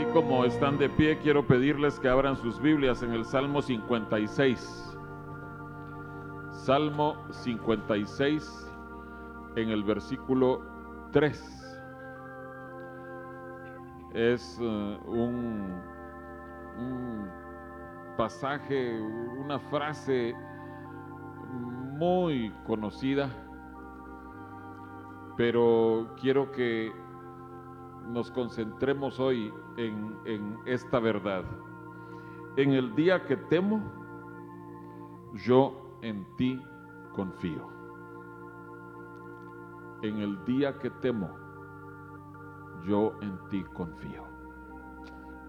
Así como están de pie, quiero pedirles que abran sus Biblias en el Salmo 56. Salmo 56 en el versículo 3. Es un, un pasaje, una frase muy conocida, pero quiero que nos concentremos hoy en, en, esta verdad. En el día que temo, yo en ti confío. En el día que temo, yo en ti confío.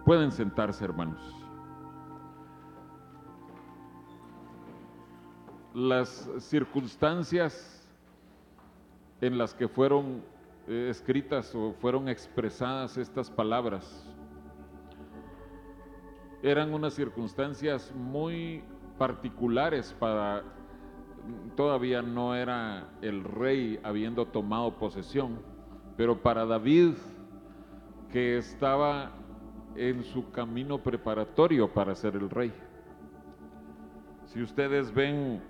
Pueden sentarse, hermanos. Las circunstancias en las que fueron eh, escritas o fueron expresadas estas palabras eran unas circunstancias muy particulares para todavía no era el rey habiendo tomado posesión, pero para David que estaba en su camino preparatorio para ser el rey. Si ustedes ven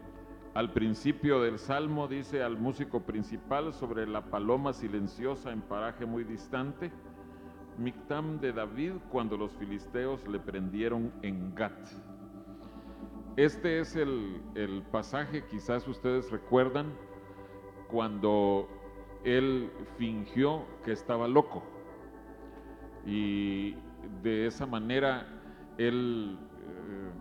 al principio del salmo, dice al músico principal sobre la paloma silenciosa en paraje muy distante, Mictam de David cuando los filisteos le prendieron en Gat. Este es el, el pasaje, quizás ustedes recuerdan, cuando él fingió que estaba loco y de esa manera él eh,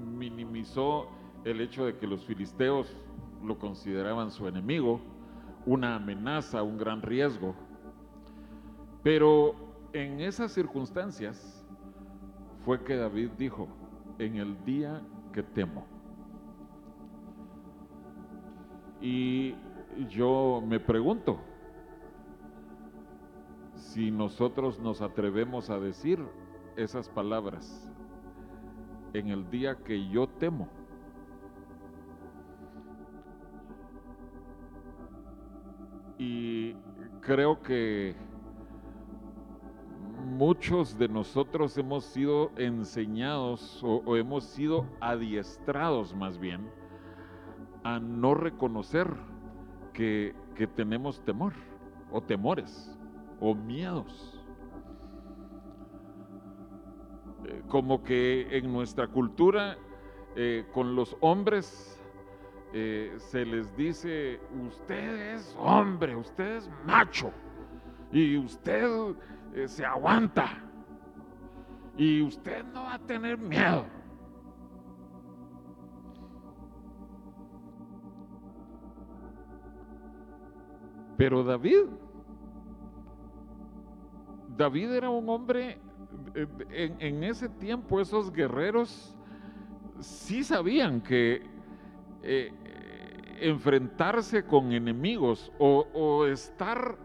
minimizó el hecho de que los filisteos lo consideraban su enemigo, una amenaza, un gran riesgo. Pero en esas circunstancias fue que David dijo, en el día que temo. Y yo me pregunto, si nosotros nos atrevemos a decir esas palabras en el día que yo temo. Y creo que muchos de nosotros hemos sido enseñados o, hemos sido adiestrados más bien a no reconocer que, que tenemos temor o temores o miedos. Eh, como que en nuestra cultura eh, con los hombres eh, se les dice, usted es hombre, usted es macho y usted eh, se aguanta y usted no va a tener miedo. Pero David, David era un hombre, en, en, ese tiempo esos guerreros sí sabían que eh, enfrentarse con enemigos o, estar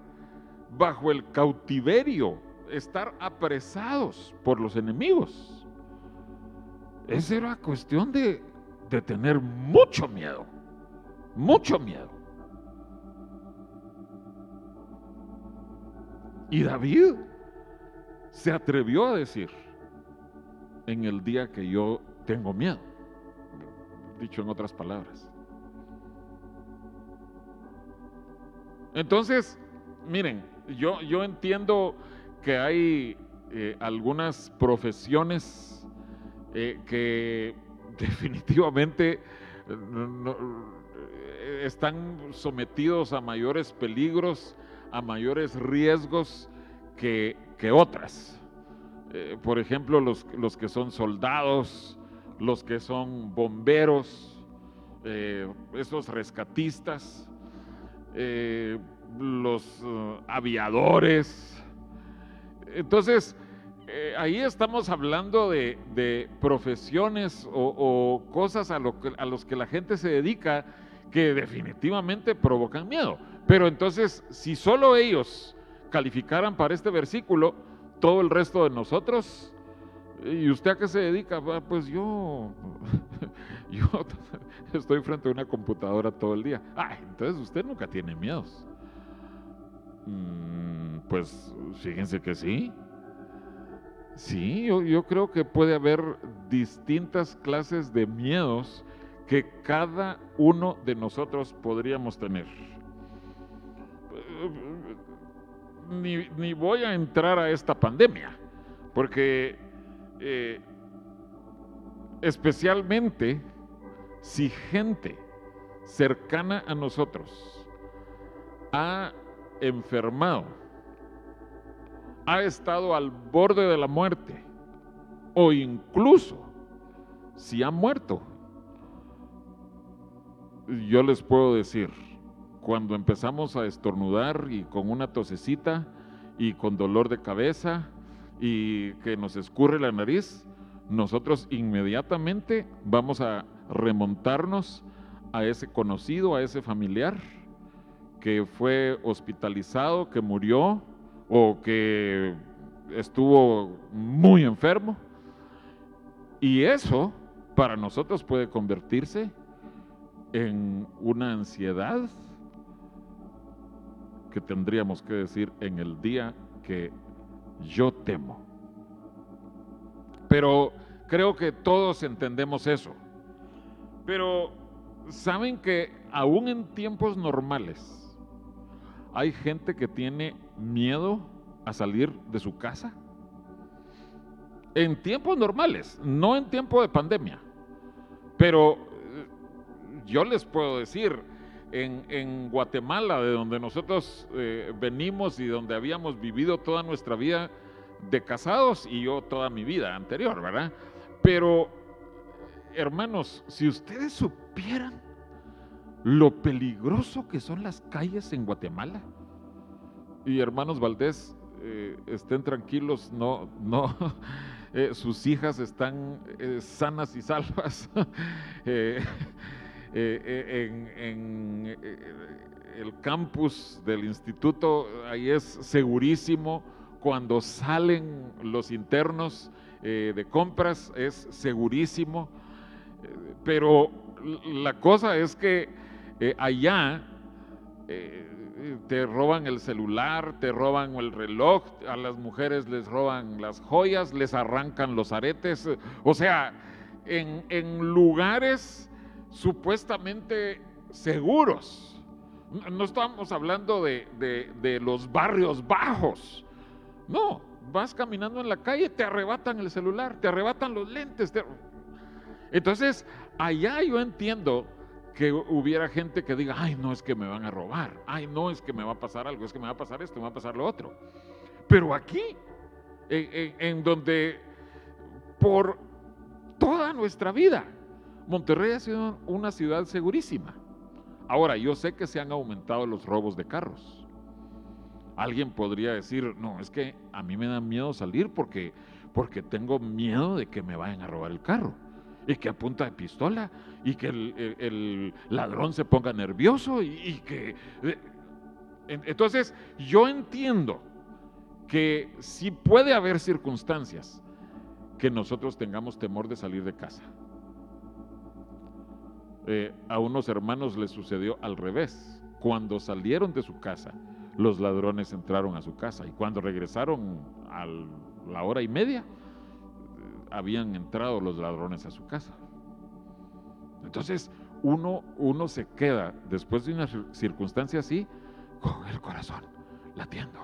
bajo el cautiverio, estar apresados por los enemigos. Esa era cuestión de tener mucho miedo, mucho miedo. Y David se atrevió a decir, en el día que yo tengo miedo, dicho en otras palabras. Entonces, miren, yo, yo entiendo que hay eh, algunas profesiones eh, que definitivamente no, están sometidos a mayores peligros, a mayores riesgos que, que otras. Eh, por ejemplo, los, los, que son soldados, los que son bomberos, eh, esos rescatistas, eh, los uh, aviadores. Entonces, eh, ahí estamos hablando de, profesiones o, o cosas a, lo que, a los que la gente se dedica que definitivamente provocan miedo. Pero entonces, si solo ellos calificaran para este versículo, todo el resto de nosotros, ¿y usted a qué se dedica? Pues yo, yo estoy frente a una computadora todo el día. Ay, entonces usted nunca tiene miedos. Mm, Pues fíjense que sí. Sí, yo, yo, creo que puede haber distintas clases de miedos que cada uno de nosotros podríamos tener. Ni, ni voy a entrar a esta pandemia, porque eh, especialmente si gente cercana a nosotros ha enfermado, ha estado al borde de la muerte o incluso si ha muerto. Yo les puedo decir, cuando empezamos a estornudar y con una tosecita y con dolor de cabeza y que nos escurre la nariz, nosotros inmediatamente vamos a remontarnos a ese conocido, a ese familiar que fue hospitalizado, que murió o que estuvo muy enfermo. Y eso para nosotros puede convertirse en una ansiedad que tendríamos que decir en el día que yo temo. Pero creo que todos entendemos eso. Pero saben que aún en tiempos normales hay gente que tiene miedo a salir de su casa. En tiempos normales, no en tiempo de pandemia. Pero eh, yo les puedo decir, en, Guatemala, de donde nosotros eh, venimos y donde habíamos vivido toda nuestra vida de casados y yo toda mi vida anterior, ¿verdad? Pero, hermanos, si ustedes supieran lo peligroso que son las calles en Guatemala. Y hermanos Valdés, eh, estén tranquilos, no, no, eh, sus hijas están sanas y salvas. en, el campus del instituto, ahí es segurísimo. Cuando salen los internos de compras, es segurísimo. pero la cosa es que eh, allá eh, te roban el celular, te roban el reloj, a las mujeres les roban las joyas, les arrancan los aretes, o sea, en, lugares supuestamente seguros. No estamos hablando de, de, los barrios bajos. No, vas caminando en la calle, te arrebatan el celular, te arrebatan los lentes. Entonces, allá yo entiendo que hubiera gente que diga, ay, no es que me van a robar, ay, no es que me va a pasar algo, es que me va a pasar esto, me va a pasar lo otro. Pero aquí, en, donde por toda nuestra vida, Monterrey ha sido una ciudad segurísima. Ahora, yo sé que se han aumentado los robos de carros. Alguien podría decir, no, es que a mí me da miedo salir porque, porque tengo miedo de que me vayan a robar el carro y que apunta de pistola y que el, ladrón se ponga nervioso y, que... Eh, entonces, yo entiendo que si puede haber circunstancias que nosotros tengamos temor de salir de casa. Eh, a unos hermanos les sucedió al revés. Cuando salieron de su casa, los ladrones entraron a su casa y cuando regresaron a la hora y media, habían entrado los ladrones a su casa. Entonces, uno, uno se queda, después de una circunstancia así, con el corazón latiendo.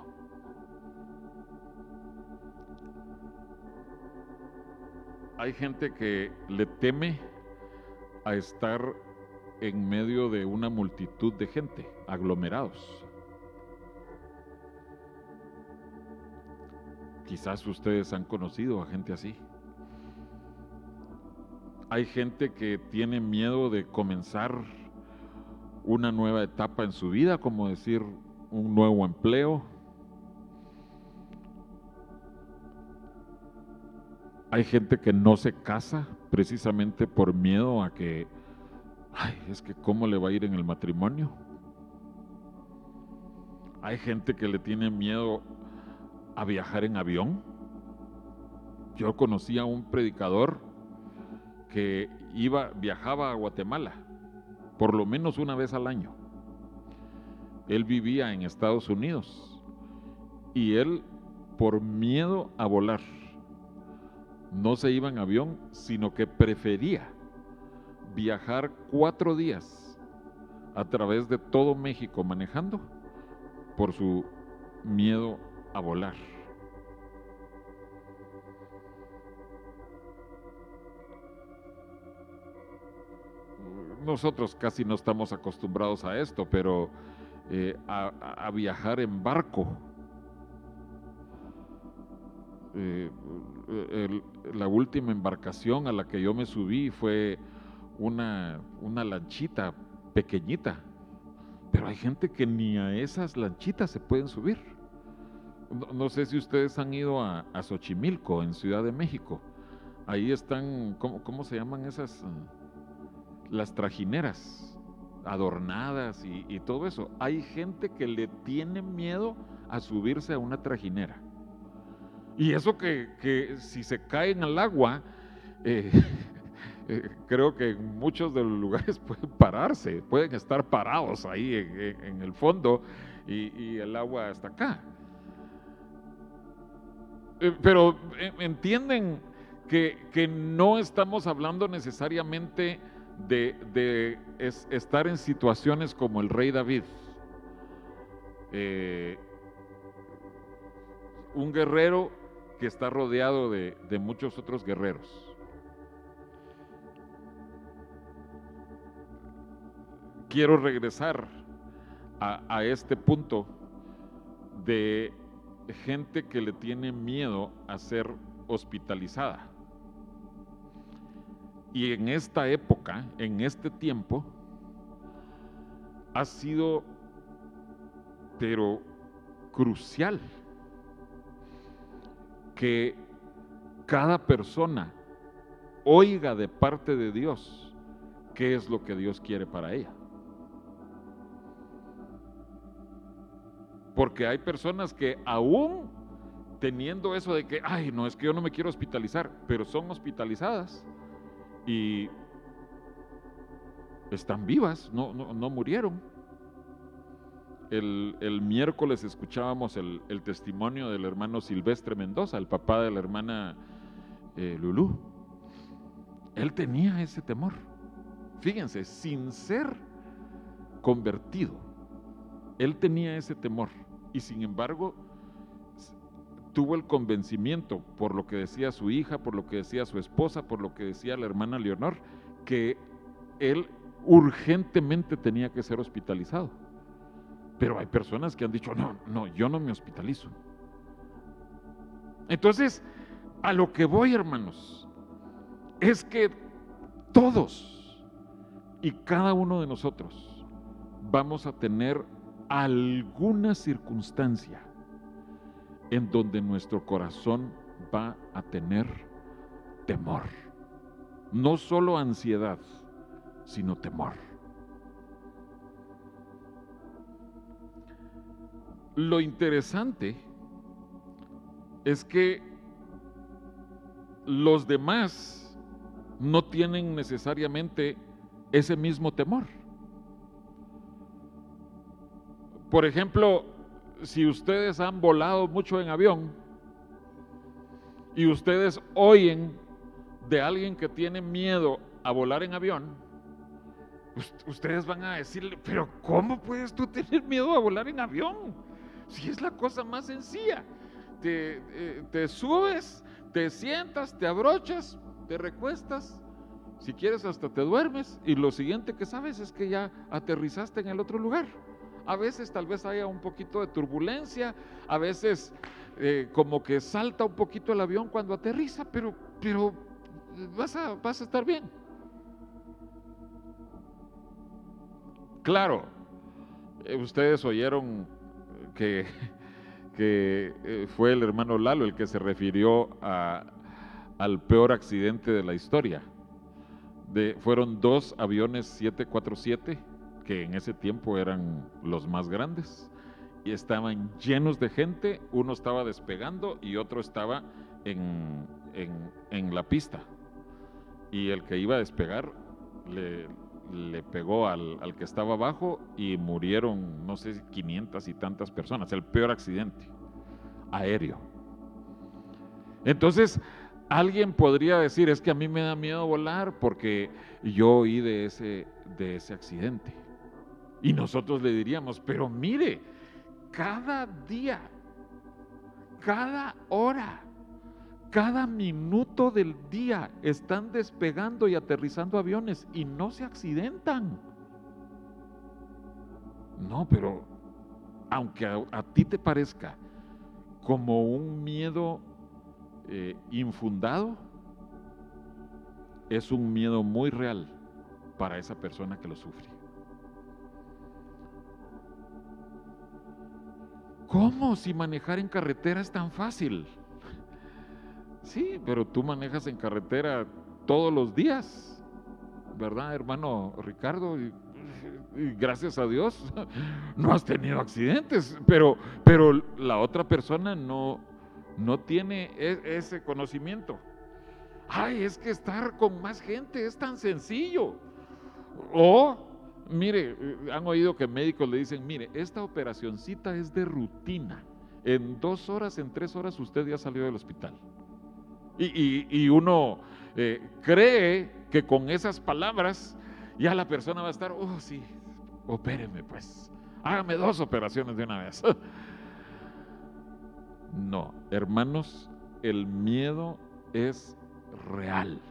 Hay gente que le teme a estar en medio de una multitud de gente, aglomerados. Quizás ustedes han conocido a gente así. Hay gente que tiene miedo de comenzar una nueva etapa en su vida, como decir un nuevo empleo. Hay gente que no se casa precisamente por miedo a que, ay, es que cómo le va a ir en el matrimonio. Hay gente que le tiene miedo a viajar en avión. Yo conocí a un predicador que iba, viajaba a Guatemala por lo menos una vez al año. Él vivía en Estados Unidos Y él, por miedo a volar, no se iba en avión, sino que prefería viajar cuatro días a través de todo México manejando por su miedo a volar. Nosotros casi no estamos acostumbrados a esto, pero eh, a, viajar en barco. Eh, la última embarcación a la que yo me subí fue una, una lanchita pequeñita, pero hay gente que ni a esas lanchitas se pueden subir. No, sé si ustedes han ido a, Xochimilco, en Ciudad de México. Ahí están, ¿cómo, cómo se llaman esas? Las trajineras adornadas y, todo eso. Hay gente que le tiene miedo a subirse a una trajinera. Y eso que, si se caen al agua, eh, eh, creo que en muchos de los lugares pueden pararse, pueden estar parados ahí en, el fondo y, el agua hasta acá. Eh, pero entienden que, que no estamos hablando necesariamente de, estar en situaciones como el rey David. Un guerrero que está rodeado de, muchos otros guerreros. Quiero regresar a este punto de gente que le tiene miedo a ser hospitalizada. Y en esta época, en este tiempo, ha sido, pero crucial, que cada persona oiga de parte de Dios qué es lo que Dios quiere para ella. Porque hay personas que aún teniendo eso de que, ay, no es que yo no me quiero hospitalizar, pero son hospitalizadas y están vivas, no, no, murieron. El, miércoles escuchábamos el, testimonio del hermano Silvestre Mendoza, el papá de la hermana eh, Lulú. Él tenía ese temor. Fíjense, sin ser convertido, él tenía ese temor. Y sin embargo, tuvo el convencimiento, por lo que decía su hija, por lo que decía su esposa, por lo que decía la hermana Leonor, que él urgentemente tenía que ser hospitalizado. Pero hay personas que han dicho, no, no, yo no me hospitalizo. Entonces, a lo que voy, hermanos, es que todos y cada uno de nosotros vamos a tener alguna circunstancia en donde nuestro corazón va a tener temor. No solo ansiedad, sino temor. Lo interesante es que los demás no tienen necesariamente ese mismo temor. Por ejemplo, si ustedes han volado mucho en avión y ustedes oyen de alguien que tiene miedo a volar en avión, ustedes van a decirle, pero ¿cómo puedes tú tener miedo a volar en avión? Si es la cosa más sencilla. Te, eh, te subes, te sientas, te abrochas, te recuestas, si quieres hasta te duermes y lo siguiente que sabes es que ya aterrizaste en el otro lugar. A veces tal vez haya un poquito de turbulencia, a veces eh, como que salta un poquito el avión cuando aterriza, pero, pero vas, a, vas a estar bien. Claro, eh, ustedes oyeron que, eh, fue el hermano Lalo el que se refirió al peor accidente de la historia. Fueron dos aviones 747 que en ese tiempo eran los más grandes y estaban llenos de gente, uno estaba despegando y otro estaba en, la pista. Y el que iba a despegar le, le pegó al, al, que estaba abajo y murieron, no sé, 500 y tantas personas, el peor accidente. aéreo. Entonces, alguien podría decir, es que a mí me da miedo volar porque yo oí de ese, de ese accidente. Y nosotros le diríamos, pero mire, cada día, cada hora, cada minuto del día están despegando y aterrizando aviones y no se accidentan. No, pero aunque a, ti te parezca como un miedo eh, infundado, es un miedo muy real para esa persona que lo sufre. ¿Cómo si manejar en carretera es tan fácil? Sí, pero tú manejas en carretera todos los días, ¿verdad, hermano Ricardo? Y, gracias a Dios no has tenido accidentes, pero, pero la otra persona no, no tiene e, ese conocimiento. Ay, es que estar con más gente es tan sencillo. O, mire, han oído que médicos le dicen, mire, esta operacioncita es de rutina. En dos horas, en tres horas usted ya salió del hospital. Y, uno eh, cree que con esas palabras ya la persona va a estar, oh sí, opéreme pues, hágame dos operaciones de una vez. no, hermanos, el miedo es real.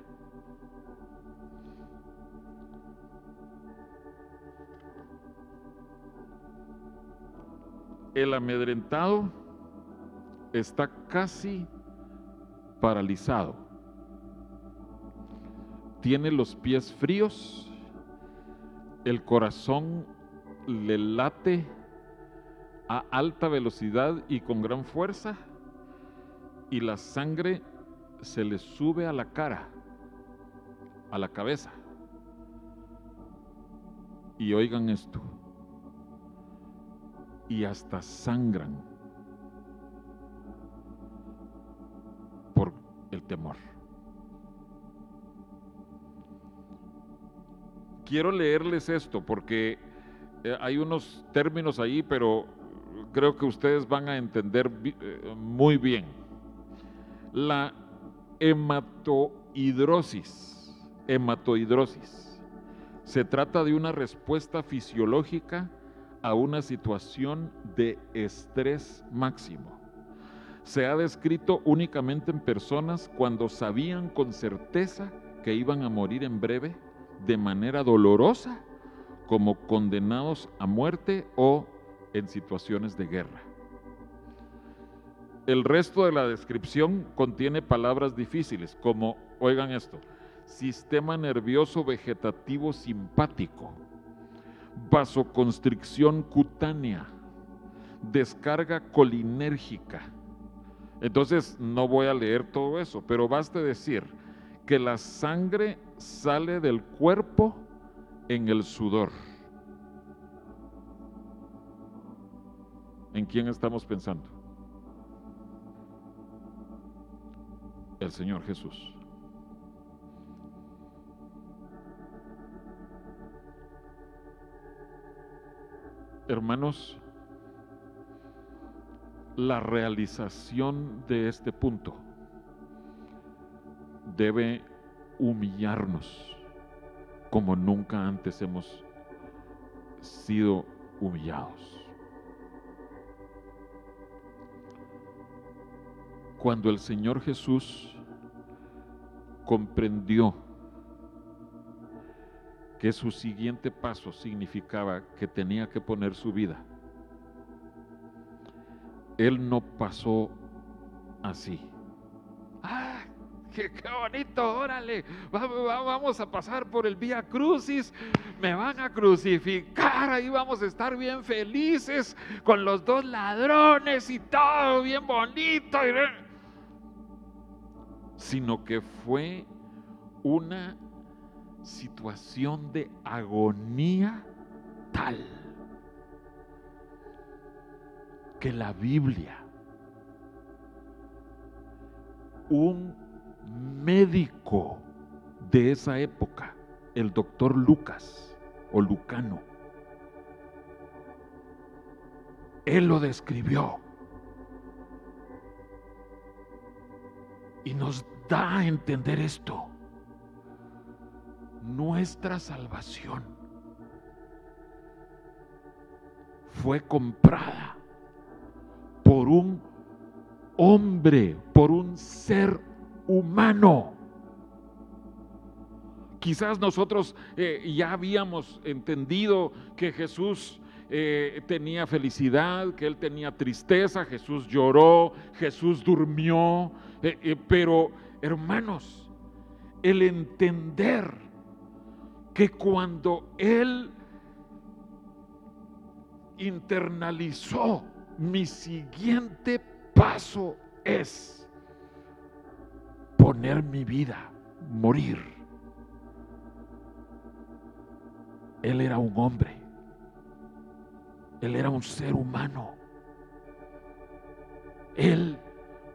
El amedrentado está casi paralizado. Tiene los pies fríos, el corazón le late a alta velocidad y con gran fuerza y la sangre se le sube a la cara, a la cabeza. Y oigan esto, y hasta sangran temor. Quiero leerles esto porque eh, hay unos términos ahí, pero creo que ustedes van a entender eh, muy bien. La hematohidrosis, hematohidrosis, se trata de una respuesta fisiológica a una situación de estrés máximo se ha descrito únicamente en personas cuando sabían con certeza que iban a morir en breve de manera dolorosa, como condenados a muerte o en situaciones de guerra. El resto de la descripción contiene palabras difíciles, como, oigan esto, sistema nervioso vegetativo simpático, vasoconstricción cutánea, descarga colinérgica, entonces no voy a leer todo eso, pero basta decir que la sangre sale del cuerpo en el sudor. ¿En quién estamos pensando? El Señor Jesús. Hermanos, la realización de este punto debe humillarnos como nunca antes hemos sido humillados. Cuando el Señor Jesús comprendió que su siguiente paso significaba que tenía que poner su vida él no pasó así. ¡Ah! Qué, bonito! Órale, vamos a pasar por el Vía Crucis, me van a crucificar, ahí vamos a estar bien felices con los dos ladrones y todo bien bonito. Sino que fue una situación de agonía tal que la Biblia, un médico de esa época, el doctor Lucas o Lucano, él lo describió Y nos da a entender esto. Nuestra salvación fue comprada por un hombre, por un ser humano. Quizás nosotros eh, ya habíamos entendido que Jesús eh, tenía felicidad, que él tenía tristeza, Jesús lloró, Jesús durmió, eh, pero hermanos, el entender que cuando él internalizó mi siguiente paso es poner mi vida, morir. Él era un hombre. Él era un ser humano. Él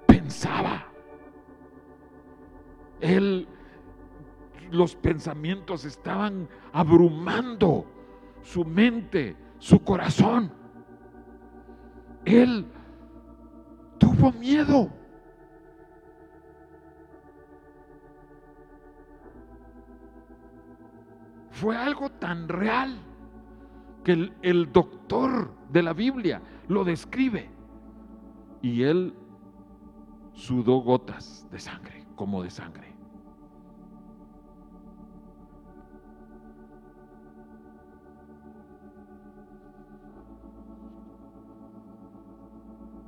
pensaba. Él, los pensamientos estaban abrumando su mente, su corazón. Él tuvo miedo. Fue algo tan real que el, doctor de la Biblia lo describe. Y él sudó gotas de sangre, como de sangre.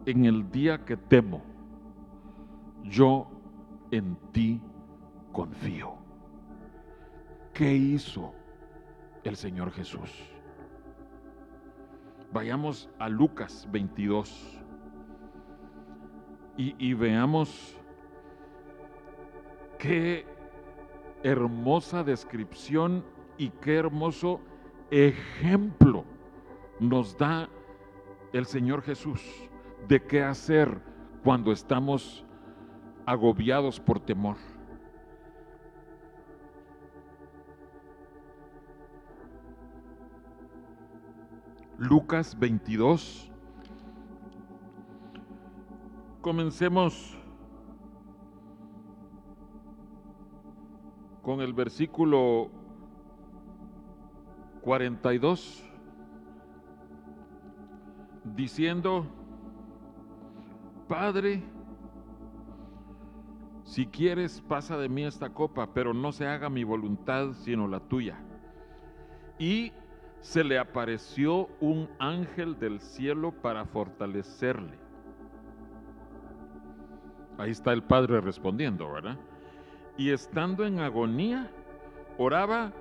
En el día que temo, yo en ti confío. ¿Qué hizo el Señor Jesús? Vayamos a Lucas 22 y, veamos qué hermosa descripción y qué hermoso ejemplo nos da el Señor Jesús de qué hacer cuando estamos agobiados por temor. Lucas 22. Comencemos con el versículo 42, diciendo, Padre, si quieres, pasa de mí esta copa, pero no se haga mi voluntad sino la tuya. Y se le apareció un ángel del cielo para fortalecerle. Ahí está el padre respondiendo, ¿verdad? Y estando en agonía, oraba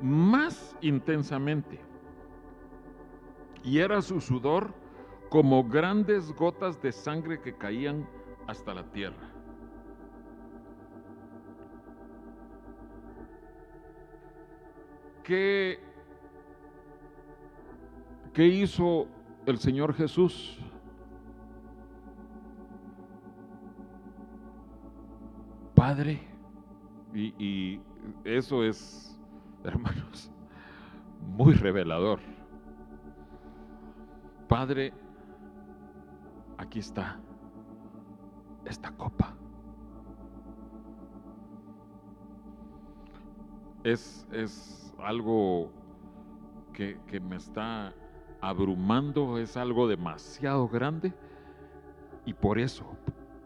más intensamente. Y era su sudor como grandes gotas de sangre que caían hasta la tierra. ¿Qué ¿Qué hizo el Señor Jesús? Padre, y, eso es, hermanos, muy revelador. Padre, aquí está esta copa. Es, es algo que, que me está abrumando, es algo demasiado grande. Y por eso,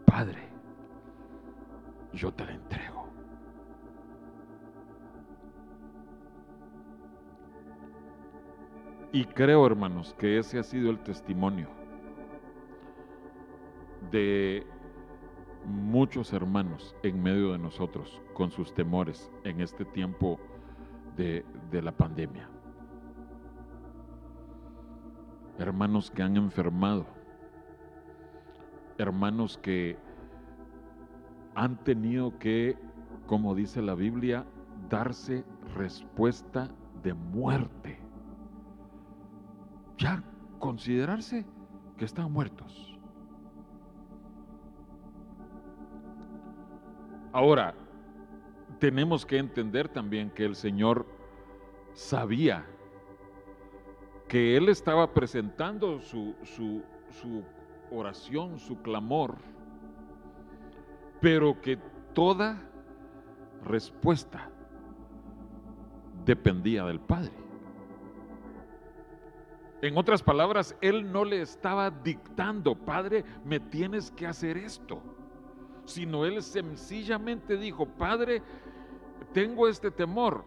Padre, yo te la entrego. Y creo, hermanos, que ese ha sido el testimonio de muchos hermanos en medio de nosotros con sus temores en este tiempo de, de la pandemia hermanos que han enfermado, hermanos que han tenido que, como dice la Biblia, darse respuesta de muerte. Ya considerarse que están muertos. Ahora, tenemos que entender también que el Señor sabía que él estaba presentando su, su, oración, su clamor, pero que toda respuesta dependía del Padre. En otras palabras, él no le estaba dictando, Padre, me tienes que hacer esto, sino él sencillamente dijo, Padre, tengo este temor,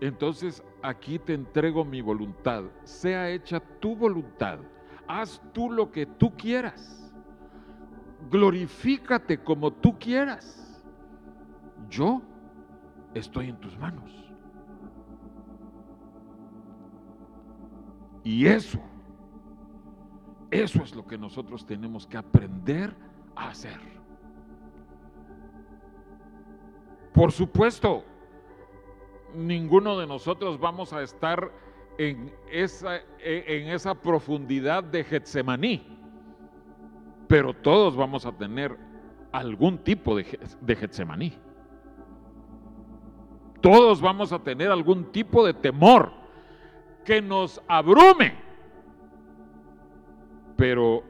entonces aquí te entrego mi voluntad, sea hecha tu voluntad, haz tú lo que tú quieras, glorifícate como tú quieras, yo estoy en tus manos. Y eso, eso es lo que nosotros tenemos que aprender a hacer. Por supuesto, ninguno de nosotros vamos a estar en esa, en esa profundidad de Getsemaní, pero todos vamos a tener algún tipo de, de Getsemaní. Todos vamos a tener algún tipo de temor que nos abrume. Pero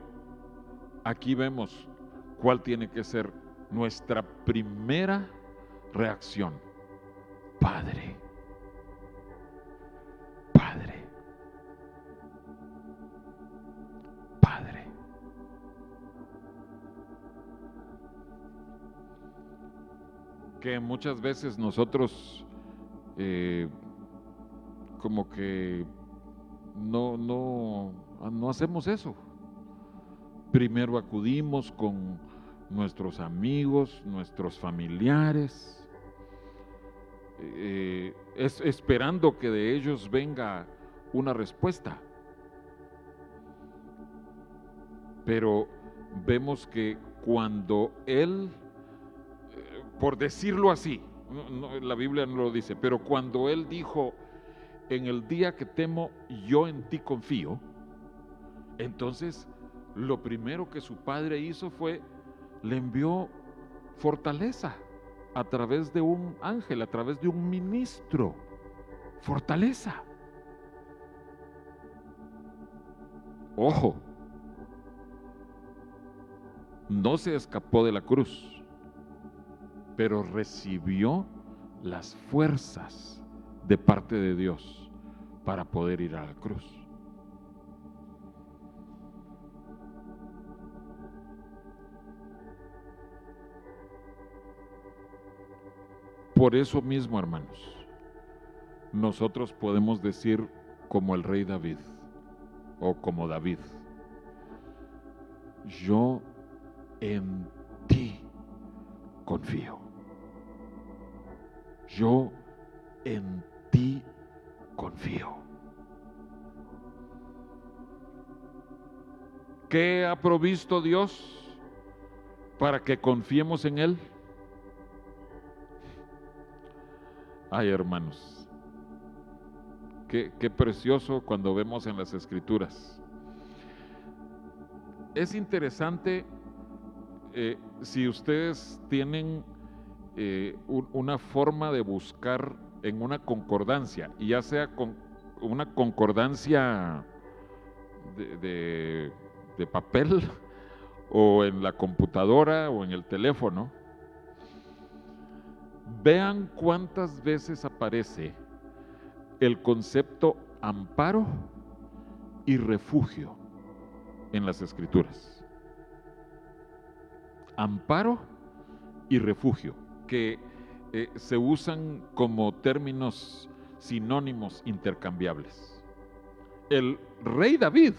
aquí vemos cuál tiene que ser nuestra primera reacción. Padre, Padre, Padre. Que muchas veces nosotros eh, como que no, no, no hacemos eso. Primero acudimos con nuestros amigos, nuestros familiares, eh, es, esperando que de ellos venga una respuesta. Pero vemos que cuando Él, eh, por decirlo así, la Biblia no lo dice, pero cuando Él dijo, en el día que temo, yo en ti confío, entonces lo primero que su padre hizo fue, le envió fortaleza a través de un ángel, a través de un ministro. Fortaleza. Ojo, no se escapó de la cruz, pero recibió las fuerzas de parte de Dios para poder ir a la cruz. Por eso mismo, hermanos, nosotros podemos decir como el rey David o como David, yo en ti confío. Yo en ti confío. ¿Qué ha provisto Dios para que confiemos en Él? Ay, hermanos, qué, precioso cuando vemos en las escrituras. Es interesante eh, si ustedes tienen eh, una forma de buscar en una concordancia, y ya sea con una concordancia de, de papel o en la computadora o en el teléfono, vean cuántas veces aparece el concepto amparo y refugio en las escrituras. Amparo y refugio, que eh, se usan como términos sinónimos intercambiables. El rey David,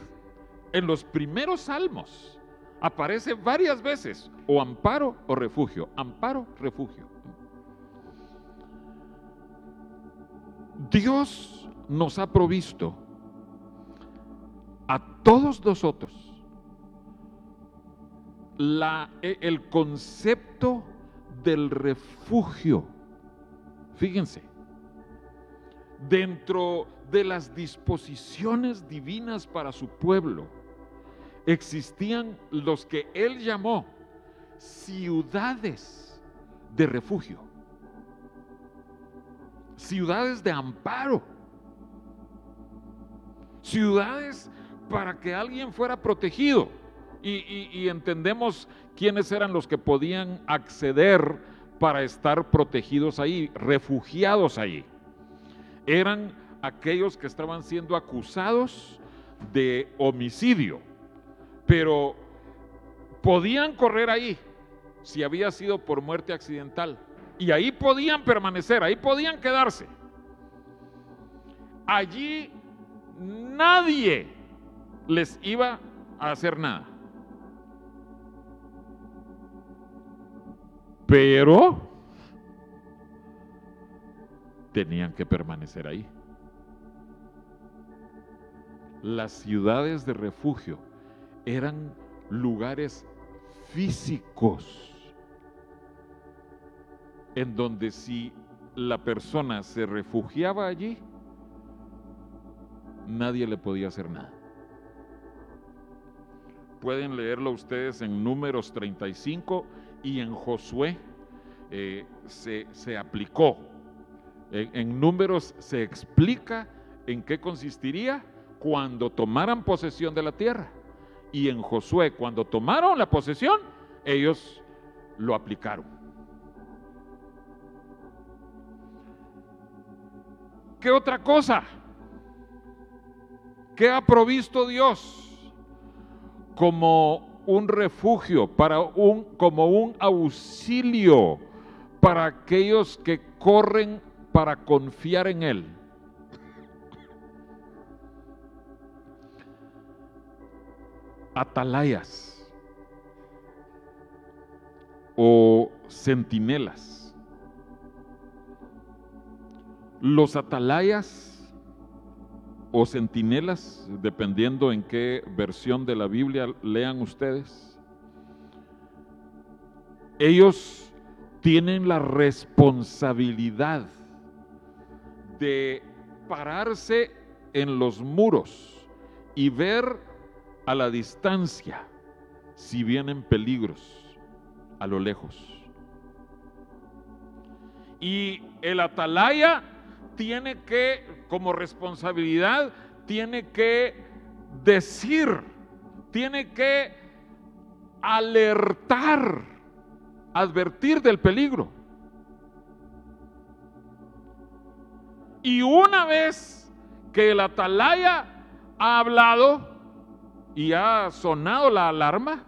en los primeros salmos, aparece varias veces, o amparo o refugio, amparo, refugio. Dios nos ha provisto a todos nosotros la, e, el concepto del refugio. Fíjense, dentro de las disposiciones divinas para su pueblo, existían los que él llamó ciudades de refugio, ciudades de amparo, ciudades para que alguien fuera protegido y, entendemos quiénes eran los que podían acceder para estar protegidos ahí, refugiados ahí. Eran aquellos que estaban siendo acusados de homicidio, pero podían correr ahí si había sido por muerte accidental. Y ahí podían permanecer, ahí podían quedarse. Allí nadie les iba a hacer nada. Pero tenían que permanecer ahí. Las ciudades de refugio eran lugares físicos en donde si la persona se refugiaba allí, nadie le podía hacer nada. Pueden leerlo ustedes en números 35 y en Josué eh, se, aplicó. en números se explica en qué consistiría cuando tomaran posesión de la tierra. Y en Josué, cuando tomaron la posesión, ellos lo aplicaron. ¿Qué otra cosa? ¿Qué ha provisto Dios como un refugio, para un, como un auxilio para aquellos que corren para confiar en Él? Atalayas o centinelas. Los atalayas o centinelas, dependiendo en qué versión de la Biblia lean ustedes. Ellos tienen la responsabilidad de pararse en los muros y ver a la distancia si vienen peligros a lo lejos. Y el atalaya tiene que, como responsabilidad, tiene que decir, tiene que alertar, advertir del peligro. Y una vez que el atalaya ha hablado y ha sonado la alarma,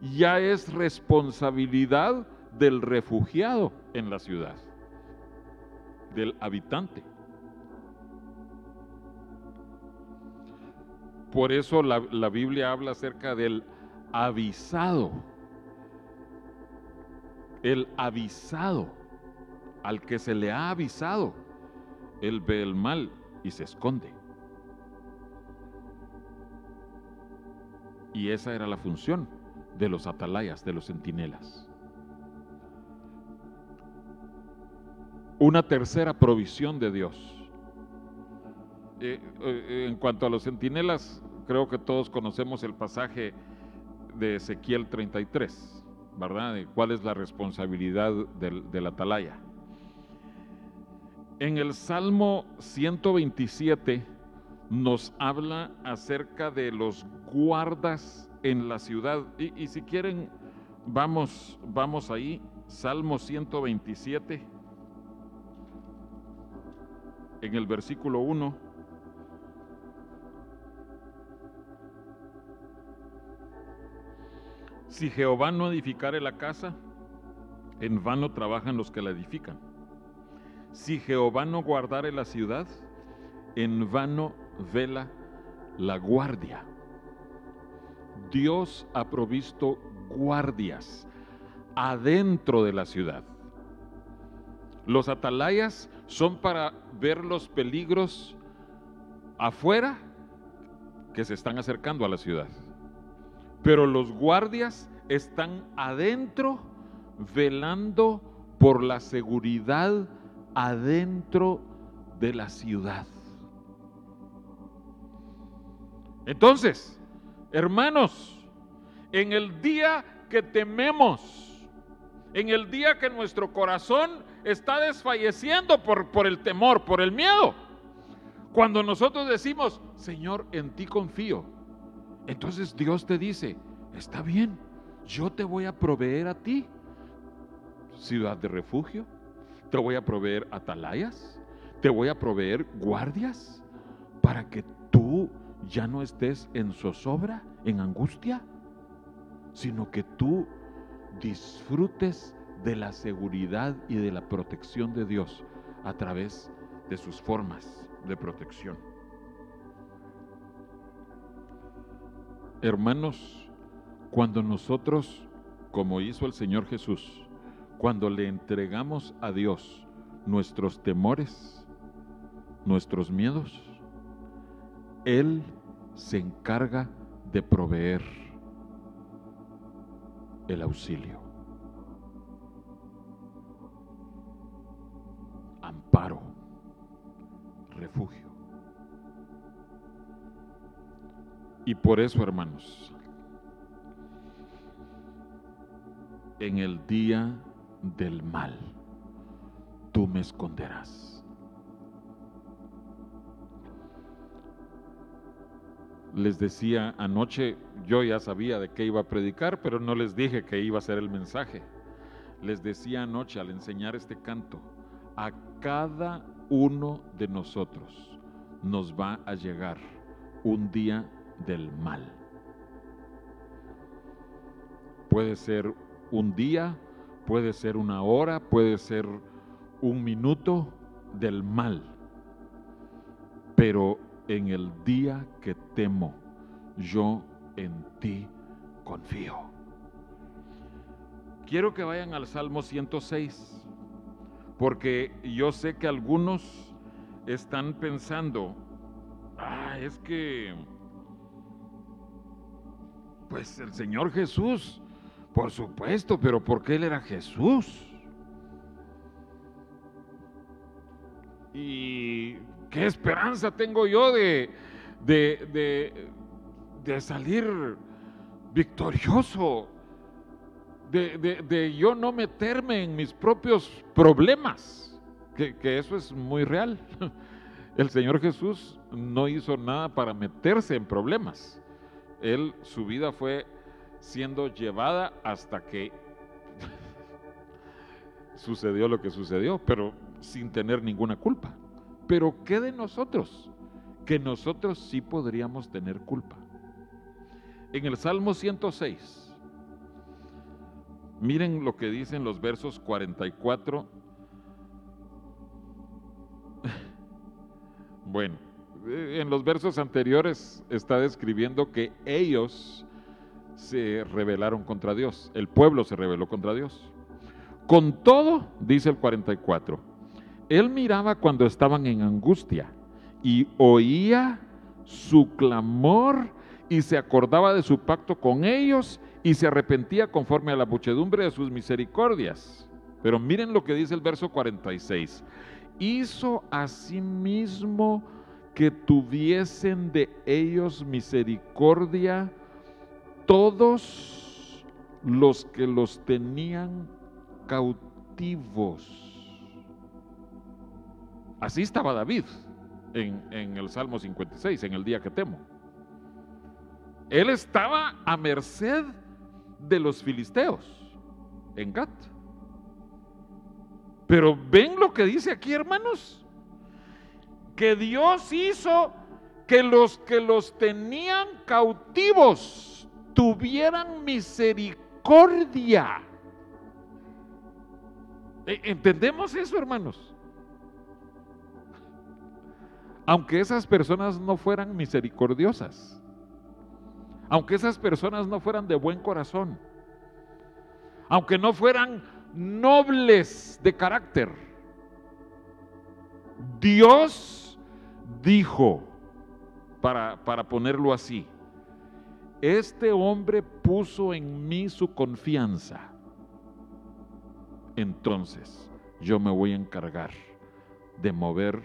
ya es responsabilidad del refugiado en la ciudad del habitante. Por eso la, Biblia habla acerca del avisado. El avisado, al que se le ha avisado, él ve el mal y se esconde. Y esa era la función de los atalayas, de los centinelas. Una tercera provisión de Dios. Eh, eh, en cuanto a los centinelas, creo que todos conocemos el pasaje de Ezequiel 33, ¿verdad? De cuál es la responsabilidad del, del atalaya. En el Salmo 127 nos habla acerca de los guardas en la ciudad. Y, y si quieren, vamos, vamos ahí, Salmo 127 en el versículo 1. Si Jehová no edificare la casa, en vano trabajan los que la edifican. Si Jehová no guardare la ciudad, en vano vela la guardia. Dios ha provisto guardias adentro de la ciudad. Los atalayas son para ver los peligros afuera que se están acercando a la ciudad. Pero los guardias están adentro velando por la seguridad adentro de la ciudad. Entonces, hermanos, en el día que tememos, en el día que nuestro corazón está desfalleciendo por, por el temor, por el miedo. Cuando nosotros decimos, Señor, en ti confío, Entonces Dios te dice, está bien, yo te voy a proveer a ti ciudad de refugio, te voy a proveer atalayas, te voy a proveer guardias para que tú ya no estés en zozobra, en angustia, sino que tú disfrutes de la seguridad y de la protección de Dios a través de sus formas de protección. Hermanos, cuando nosotros, como hizo el Señor Jesús, cuando le entregamos a Dios nuestros temores, nuestros miedos, Él se encarga de proveer el auxilio, refugio. Y por eso, hermanos, en el día del mal, tú me esconderás. Les decía anoche, yo ya sabía de qué iba a predicar, pero no les dije que iba a ser el mensaje. Les decía anoche al enseñar este canto, a cada uno de nosotros nos va a llegar un día del mal. Puede ser un día, puede ser una hora, puede ser un minuto del mal. Pero en el día que temo, yo en ti confío. Quiero que vayan al Salmo 106, porque yo sé que algunos están pensando, ah, es que, pues el Señor Jesús por supuesto, pero porque Él era Jesús. ¿Y qué esperanza tengo yo de, de, de, salir victorioso? De, de, yo no meterme en mis propios problemas, que, que eso es muy real. El Señor Jesús no hizo nada para meterse en problemas. Él, su vida fue siendo llevada hasta que sucedió lo que sucedió, pero sin tener ninguna culpa. Pero ¿qué de nosotros? Que nosotros sí podríamos tener culpa. En el Salmo 106, miren lo que dicen los versos 44. Bueno, en los versos anteriores está describiendo que ellos se rebelaron contra Dios, el pueblo se rebeló contra Dios. Con todo, dice el 44, él miraba cuando estaban en angustia y oía su clamor y se acordaba de su pacto con ellos y se arrepentía conforme a la muchedumbre de sus misericordias. Pero miren lo que dice el verso 46. Hizo asimismo que tuviesen de ellos misericordia todos los que los tenían cautivos. Así estaba David en, el Salmo 56, en el día que temo. Él estaba a merced de los filisteos en Gat. Pero ven lo que dice aquí, hermanos, que Dios hizo que los que los tenían cautivos tuvieran misericordia. E, ¿Entendemos eso, hermanos? Aunque esas personas no fueran misericordiosas, aunque esas personas no fueran de buen corazón, aunque no fueran nobles de carácter, Dios dijo, para, para ponerlo así, este hombre puso en mí su confianza. Entonces yo me voy a encargar de mover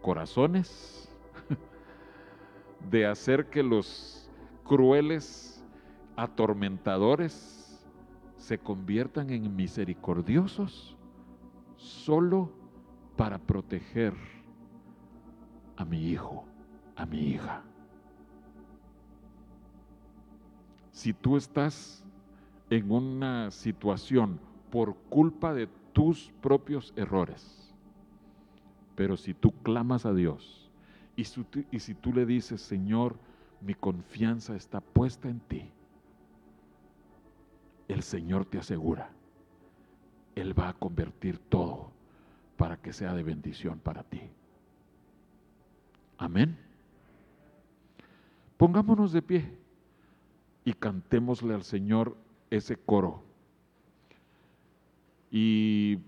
corazones, de hacer que los crueles atormentadores se conviertan en misericordiosos solo para proteger a mi hijo, a mi hija. si tú estás en una situación por culpa de tus propios errores, pero si tú clamas a Dios y, y si tú le dices, Señor, mi confianza está puesta en ti, el Señor te asegura, Él va a convertir todo para que sea de bendición para ti. Amén. Pongámonos de pie y cantémosle al Señor ese coro. Y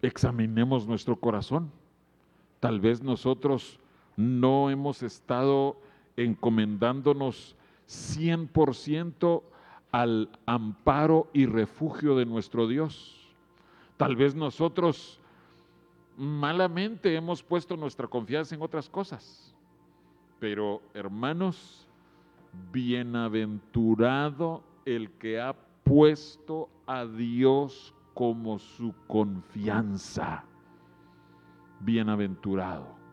examinemos nuestro corazón. Tal vez nosotros no hemos estado encomendándonos 100% al amparo y refugio de nuestro Dios. Tal vez nosotros malamente hemos puesto nuestra confianza en otras cosas. Pero hermanos, bienaventurado el que ha puesto a Dios como su confianza. Bienaventurado.